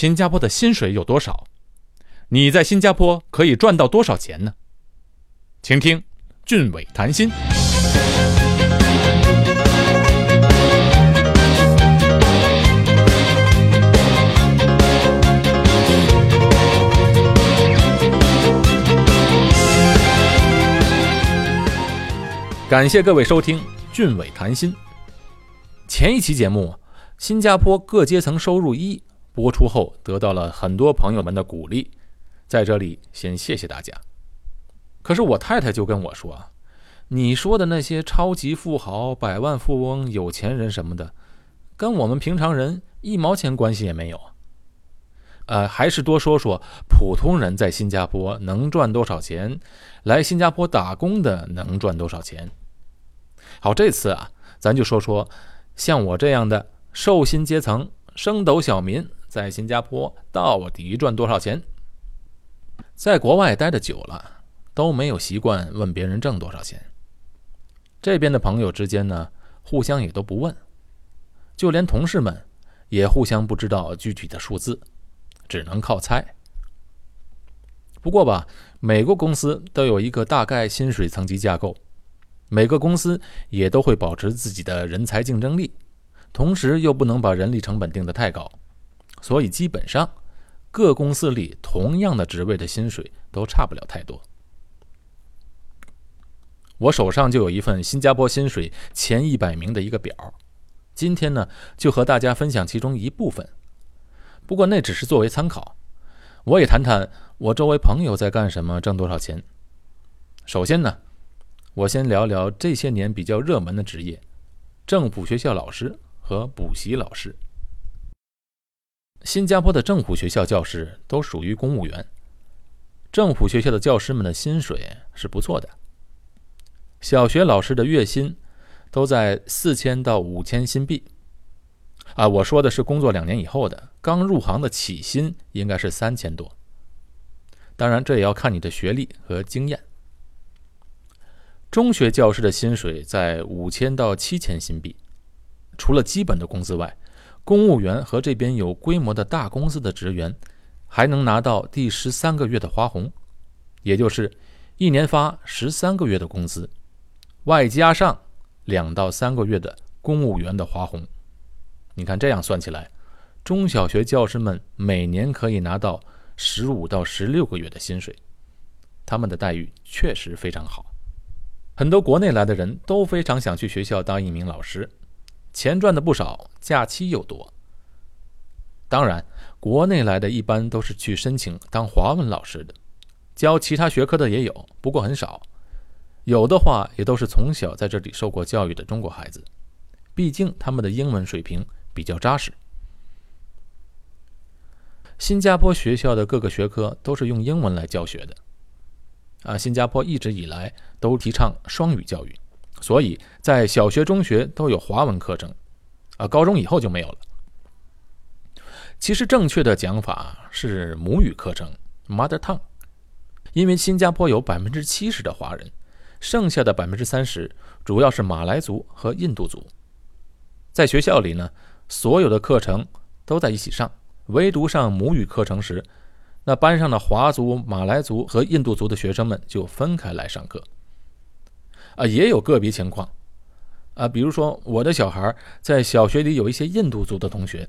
新加坡的薪水有多少？你在新加坡可以赚到多少钱呢？请听俊伟谈心。感谢各位收听俊伟谈心。前一期节目《新加坡各阶层收入一》播出后，得到了很多朋友们的鼓励，在这里先谢谢大家。可是我太太就跟我说：“你说的那些超级富豪、百万富翁、有钱人什么的，跟我们平常人一毛钱关系也没有。呃，还是多说说普通人在新加坡能赚多少钱，来新加坡打工的能赚多少钱。好，这次啊，咱就说说像我这样的受薪阶层、升斗小民，在新加坡到底赚多少钱？在国外待的久了。都没有习惯问别人挣多少钱。这边的朋友之间呢，互相也都不问，就连同事们也互相不知道具体的数字，只能靠猜。不过吧，每个公司都有一个大概薪水层级架构，每个公司也都会保持自己的人才竞争力，同时又不能把人力成本定得太高，所以基本上各公司里同样的职位的薪水都差不了太多。我手上就有一份新加坡薪水前一百名的一个表，今天呢就和大家分享其中一部分。不过那只是作为参考，我也谈谈我周围朋友在干什么，挣多少钱。首先呢，我先聊聊这些年比较热门的职业——政府学校老师和补习老师。新加坡的政府学校教师都属于公务员，政府学校的教师们的薪水是不错的。小学老师的月薪都在四千到五千新币，啊，我说的是工作两年以后的，刚入行的起薪应该是三千多。当然，这也要看你的学历和经验。中学教师的薪水在五千到七千新币，除了基本的工资外，公务员和这边有规模的大公司的职员还能拿到第十三个月的花红，也就是一年发十三个月的工资。外加上两到三个月的公务员的花红，你看这样算起来，中小学教师们每年可以拿到十五到十六个月的薪水，他们的待遇确实非常好。很多国内来的人都非常想去学校当一名老师，钱赚的不少，假期又多。当然，国内来的一般都是去申请当华文老师的，教其他学科的也有，不过很少。有的话也都是从小在这里受过教育的中国孩子，毕竟他们的英文水平比较扎实。新加坡学校的各个学科都是用英文来教学的，啊，新加坡一直以来都提倡双语教育，所以在小学、中学都有华文课程，啊，高中以后就没有了。其实正确的讲法是母语课程 （Mother Tongue），因为新加坡有百分之七十的华人。剩下的百分之三十主要是马来族和印度族，在学校里呢，所有的课程都在一起上，唯独上母语课程时，那班上的华族、马来族和印度族的学生们就分开来上课。啊，也有个别情况，啊，比如说我的小孩在小学里有一些印度族的同学，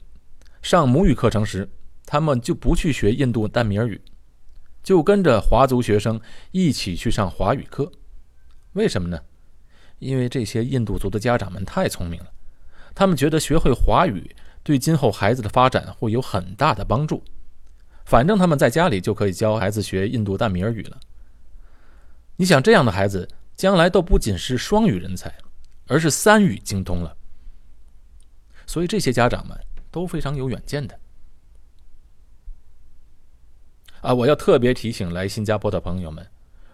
上母语课程时，他们就不去学印度淡米尔语，就跟着华族学生一起去上华语课。为什么呢？因为这些印度族的家长们太聪明了，他们觉得学会华语对今后孩子的发展会有很大的帮助。反正他们在家里就可以教孩子学印度淡米尔语了。你想，这样的孩子将来都不仅是双语人才，而是三语精通了。所以这些家长们都非常有远见的。啊，我要特别提醒来新加坡的朋友们。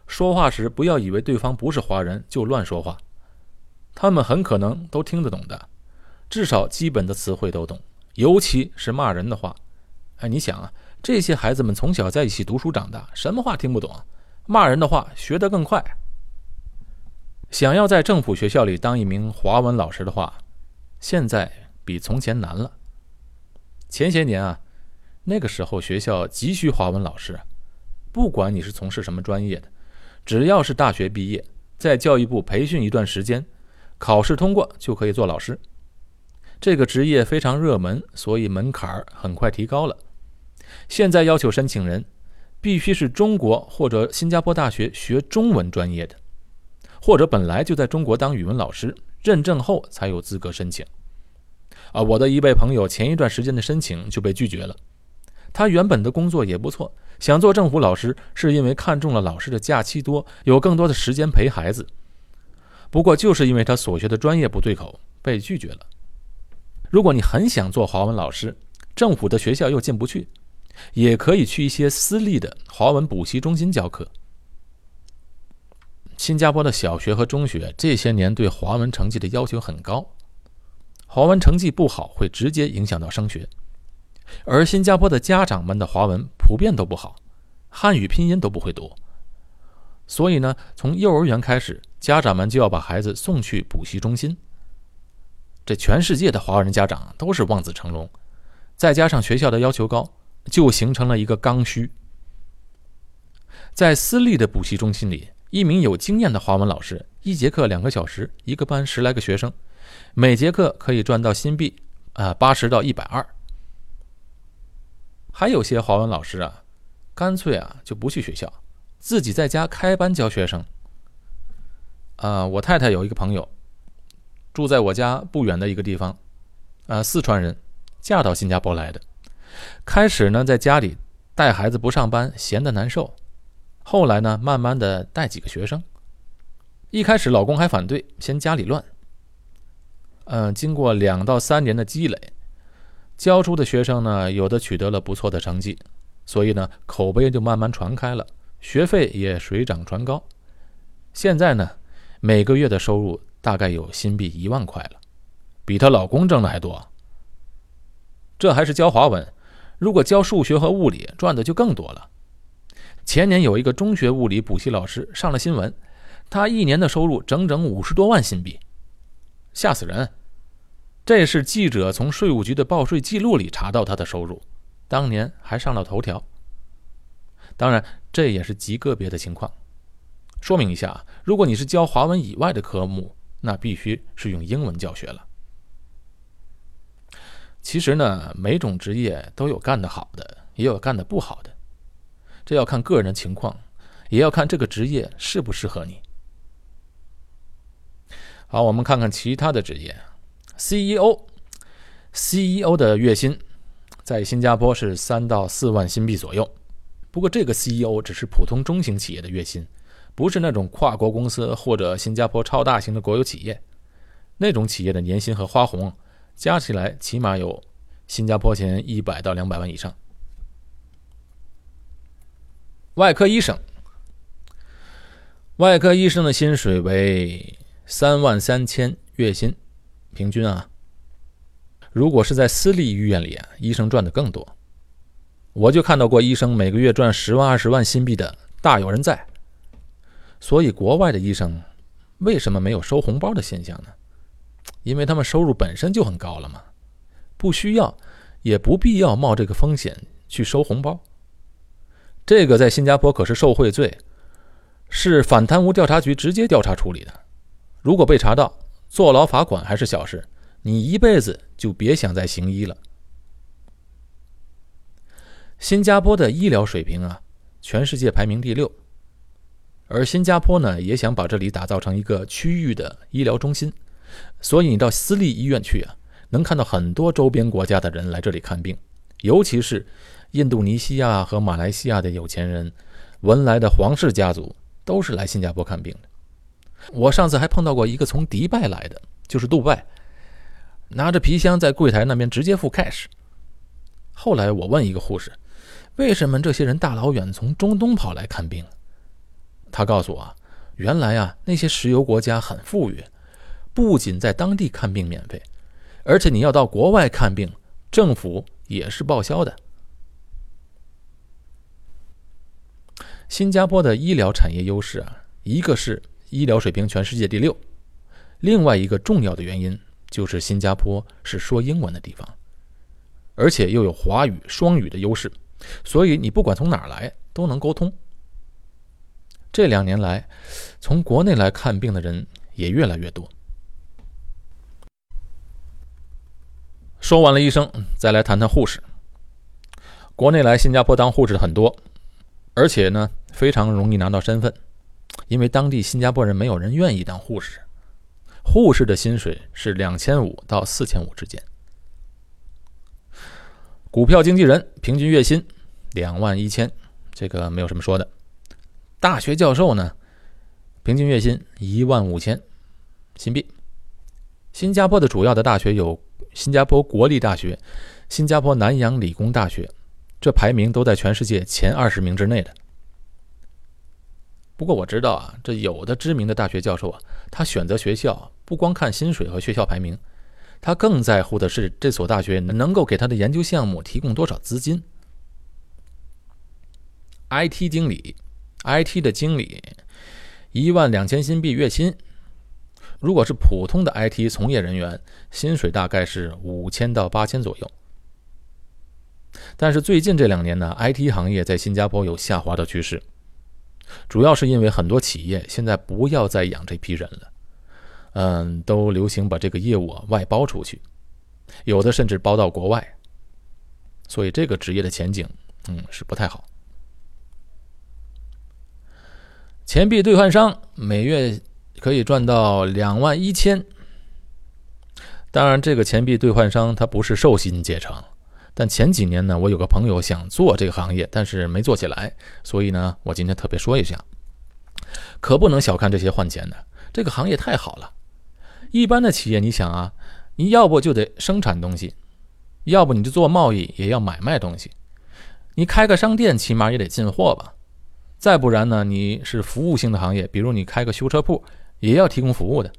说话时不要以为对方不是华人就乱说话，他们很可能都听得懂的，至少基本的词汇都懂，尤其是骂人的话。哎，你想啊，这些孩子们从小在一起读书长大，什么话听不懂？骂人的话学得更快。想要在政府学校里当一名华文老师的话，现在比从前难了。前些年啊，那个时候学校急需华文老师，不管你是从事什么专业的，只要是大学毕业，在教育部培训一段时间，考试通过就可以做老师。这个职业非常热门，所以门槛很快提高了。现在要求申请人必须是中国或者新加坡大学学中文专业的，或者本来就在中国当语文老师，认证后才有资格申请。啊，我的一位朋友前一段时间的申请就被拒绝了。他原本的工作也不错，想做政府老师，是因为看中了老师的假期多，有更多的时间陪孩子。不过就是因为他所学的专业不对口，被拒绝了。如果你很想做华文老师，政府的学校又进不去，也可以去一些私立的华文补习中心教课。新加坡的小学和中学这些年对华文成绩的要求很高，华文成绩不好会直接影响到升学。而新加坡的家长们的华文普遍都不好，汉语拼音都不会读，所以呢，从幼儿园开始，家长们就要把孩子送去补习中心。这全世界的华人家长都是望子成龙，再加上学校的要求高，就形成了一个刚需。在私立的补习中心里，一名有经验的华文老师，一节课两个小时，一个班十来个学生，每节课可以赚到新币啊八十到一百二。还有些华文老师啊，干脆啊就不去学校，自己在家开班教学生。啊，我太太有一个朋友。住在我家不远的一个地方，啊，四川人，嫁到新加坡来的。开始呢，在家里带孩子不上班，闲得难受。后来呢，慢慢的带几个学生。一开始老公还反对，嫌家里乱。嗯，经过两到三年的积累，教出的学生呢，有的取得了不错的成绩，所以呢，口碑就慢慢传开了，学费也水涨船高。现在呢，每个月的收入。大概有新币一万块了，比她老公挣的还多。这还是教华文，如果教数学和物理，赚的就更多了。前年有一个中学物理补习老师上了新闻，他一年的收入整整五十多万新币，吓死人！这是记者从税务局的报税记录里查到他的收入，当年还上了头条。当然，这也是极个别的情况。说明一下，如果你是教华文以外的科目，那必须是用英文教学了。其实呢，每种职业都有干得好的，也有干得不好的，这要看个人的情况，也要看这个职业适不适合你。好，我们看看其他的职业，CEO，CEO 的月薪在新加坡是三到四万新币左右，不过这个 CEO 只是普通中型企业的月薪。不是那种跨国公司或者新加坡超大型的国有企业，那种企业的年薪和花红加起来起码有新加坡钱一百到两百万以上。外科医生，外科医生的薪水为三万三千月薪，平均啊。如果是在私立医院里啊，医生赚的更多。我就看到过医生每个月赚十万二十万新币的，大有人在。所以，国外的医生为什么没有收红包的现象呢？因为他们收入本身就很高了嘛，不需要，也不必要冒这个风险去收红包。这个在新加坡可是受贿罪，是反贪污调查局直接调查处理的。如果被查到，坐牢罚款还是小事，你一辈子就别想再行医了。新加坡的医疗水平啊，全世界排名第六。而新加坡呢，也想把这里打造成一个区域的医疗中心，所以你到私立医院去啊，能看到很多周边国家的人来这里看病，尤其是印度尼西亚和马来西亚的有钱人、文莱的皇室家族，都是来新加坡看病的。我上次还碰到过一个从迪拜来的，就是杜拜，拿着皮箱在柜台那边直接付 cash。后来我问一个护士，为什么这些人大老远从中东跑来看病？他告诉我，原来啊，那些石油国家很富裕，不仅在当地看病免费，而且你要到国外看病，政府也是报销的。新加坡的医疗产业优势啊，一个是医疗水平全世界第六，另外一个重要的原因就是新加坡是说英文的地方。而且又有华语双语的优势，所以你不管从哪儿来都能沟通。这两年来，从国内来看病的人也越来越多。说完了医生，再来谈谈护士。国内来新加坡当护士的很多，而且呢非常容易拿到身份，因为当地新加坡人没有人愿意当护士。护士的薪水是两千五到四千五之间。股票经纪人平均月薪两万一千，这个没有什么说的。大学教授呢，平均月薪一万五千新币。新加坡的主要的大学有新加坡国立大学、新加坡南洋理工大学。这排名都在全世界前二十名之内的。不过我知道啊，这有的知名的大学教授啊，他选择学校不光看薪水和学校排名，他更在乎的是这所大学能够给他的研究项目提供多少资金。IT 经理，IT 的经理，一万两千新币月薪。如果是普通的 IT 从业人员，薪水大概是五千到八千左右。但是最近这两年呢，IT 行业在新加坡有下滑的趋势，主要是因为很多企业现在不要再养这批人了，嗯，都流行把这个业务啊外包出去，有的甚至包到国外，所以这个职业的前景，嗯，是不太好。钱币兑换商每月可以赚到两万一千，当然，这个钱币兑换商它不是寿薪阶层。但前几年呢，我有个朋友想做这个行业，但是没做起来，所以呢，我今天特别说一下，可不能小看这些换钱的，这个行业太好了。一般的企业，你想啊，你要不就得生产东西，要不你就做贸易，也要买卖东西。你开个商店，起码也得进货吧？再不然呢，你是服务性的行业，比如你开个修车铺，也要提供服务的。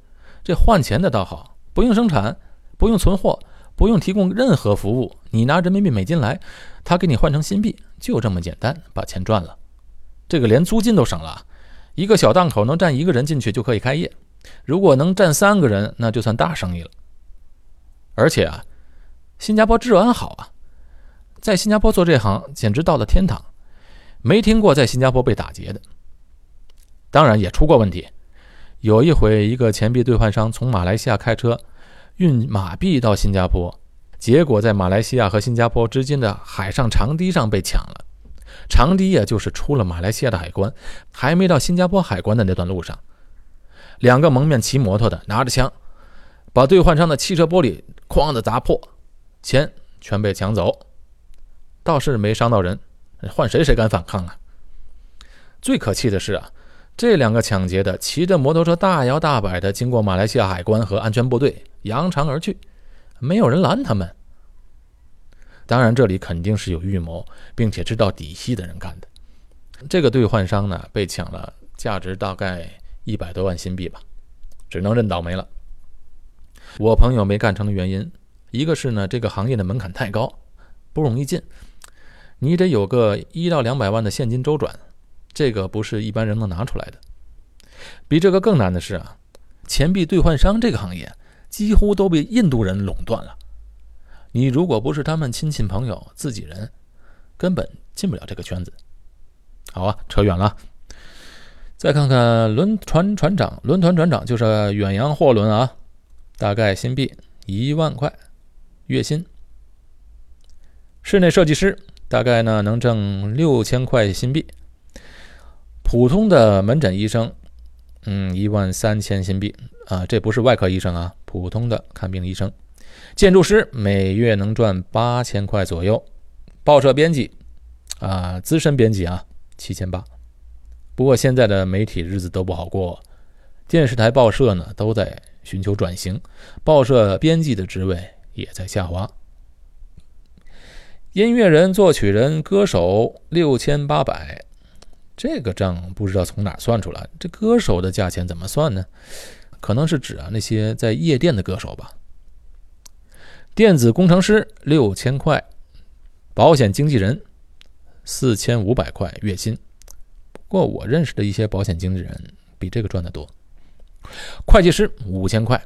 这换钱的倒好，不用生产，不用存货。不用提供任何服务，你拿人民币美金来，他给你换成新币，就这么简单，把钱赚了。这个连租金都省了，一个小档口能站一个人进去就可以开业，如果能站三个人，那就算大生意了。而且啊，新加坡治安好啊，在新加坡做这行简直到了天堂，没听过在新加坡被打劫的。当然也出过问题，有一回一个钱币兑换商从马来西亚开车。运马币到新加坡，结果在马来西亚和新加坡之间的海上长堤上被抢了。长堤呀，就是出了马来西亚的海关，还没到新加坡海关的那段路上，两个蒙面骑摩托的拿着枪，把兑换商的汽车玻璃哐的砸破，钱全被抢走，倒是没伤到人，换谁谁敢反抗啊？最可气的是啊。这两个抢劫的骑着摩托车大摇大摆的经过马来西亚海关和安全部队，扬长而去，没有人拦他们。当然，这里肯定是有预谋，并且知道底细的人干的。这个兑换商呢，被抢了价值大概一百多万新币吧，只能认倒霉了。我朋友没干成的原因，一个是呢，这个行业的门槛太高，不容易进，你得有个一到两百万的现金周转。这个不是一般人能拿出来的。比这个更难的是啊，钱币兑换商这个行业几乎都被印度人垄断了。你如果不是他们亲戚朋友、自己人，根本进不了这个圈子。好啊，扯远了。再看看轮船船长，轮船船长就是远洋货轮啊，大概新币一万块月薪。室内设计师大概呢能挣六千块新币。普通的门诊医生，嗯，一万三千新币啊，这不是外科医生啊，普通的看病医生。建筑师每月能赚八千块左右。报社编辑啊，资深编辑啊，七千八。不过现在的媒体日子都不好过，电视台、报社呢都在寻求转型，报社编辑的职位也在下滑。音乐人、作曲人、歌手六千八百。这个账不知道从哪算出来，这歌手的价钱怎么算呢？可能是指啊那些在夜店的歌手吧。电子工程师六千块，保险经纪人四千五百块月薪。不过我认识的一些保险经纪人比这个赚的多。会计师五千块，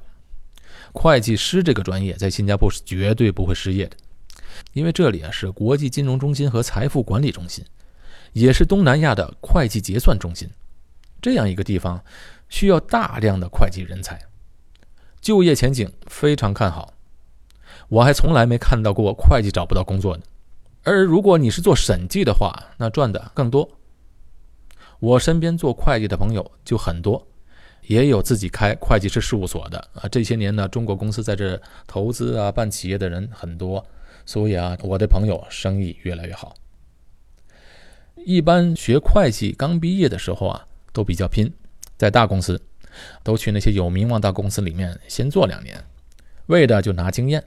会计师这个专业在新加坡是绝对不会失业的。因为这里啊是国际金融中心和财富管理中心，也是东南亚的会计结算中心。这样一个地方需要大量的会计人才，就业前景非常看好。我还从来没看到过会计找不到工作的。而如果你是做审计的话，那赚的更多。我身边做会计的朋友就很多，也有自己开会计师事务所的啊。这些年呢，中国公司在这投资啊、办企业的人很多，所以啊，我的朋友生意越来越好。一般学会计刚毕业的时候啊，都比较拼，在大公司都去那些有名望大公司里面先做两年，为的就拿经验。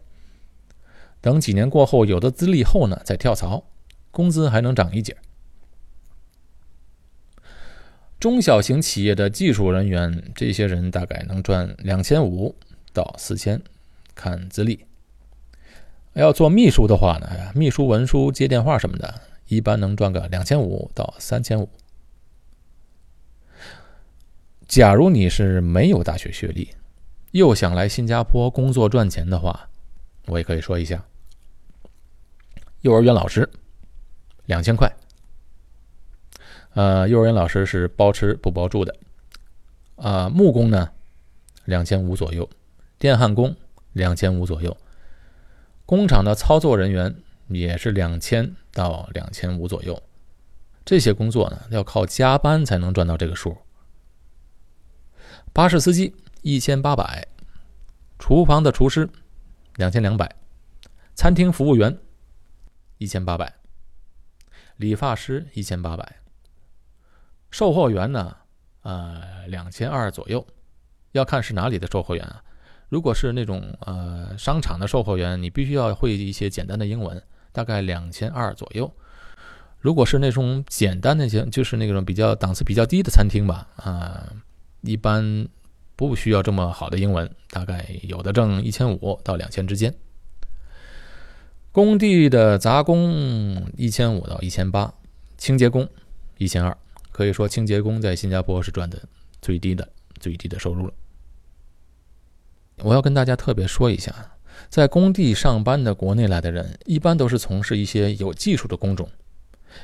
等几年过后，有的资历后呢，再跳槽，工资还能涨一截。中小型企业的技术人员，这些人大概能赚两千五到四千，看资历。要做秘书的话呢，秘书、文书、接电话什么的，一般能赚个两千五到三千五。假如你是没有大学学历，又想来新加坡工作赚钱的话，我也可以说一下。幼儿园老师，两千块。呃，幼儿园老师是包吃不包住的。啊，木工呢，两千五左右；电焊工两千五左右；工厂的操作人员也是两千到两千五左右。这些工作呢，要靠加班才能赚到这个数。巴士司机一千八百，厨房的厨师两千两百，餐厅服务员。一千八百，理发师一千八百，售货员呢？呃，两千二左右，要看是哪里的售货员啊。如果是那种呃商场的售货员，你必须要会一些简单的英文，大概两千二左右。如果是那种简单的些，就是那种比较档次比较低的餐厅吧，啊，一般不需要这么好的英文，大概有的挣一千五到两千之间。工地的杂工一千五到一千八，清洁工一千二，可以说清洁工在新加坡是赚的最低的最低的收入了。我要跟大家特别说一下，在工地上班的国内来的人，一般都是从事一些有技术的工种，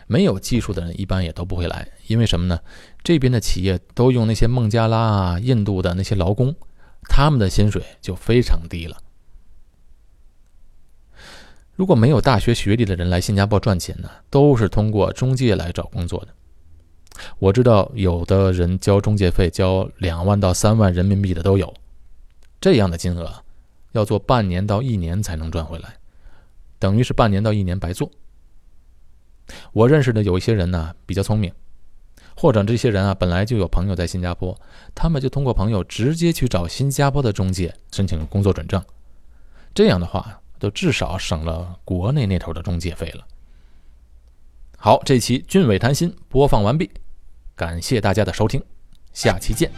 没有技术的人一般也都不会来，因为什么呢？这边的企业都用那些孟加拉啊、印度的那些劳工，他们的薪水就非常低了。如果没有大学学历的人来新加坡赚钱呢，都是通过中介来找工作的。我知道有的人交中介费交两万到三万人民币的都有，这样的金额要做半年到一年才能赚回来，等于是半年到一年白做。我认识的有一些人呢比较聪明，或者这些人啊本来就有朋友在新加坡，他们就通过朋友直接去找新加坡的中介申请工作转正，这样的话。都至少省了国内那头的中介费了。好，这期俊伟谈心播放完毕，感谢大家的收听，下期见。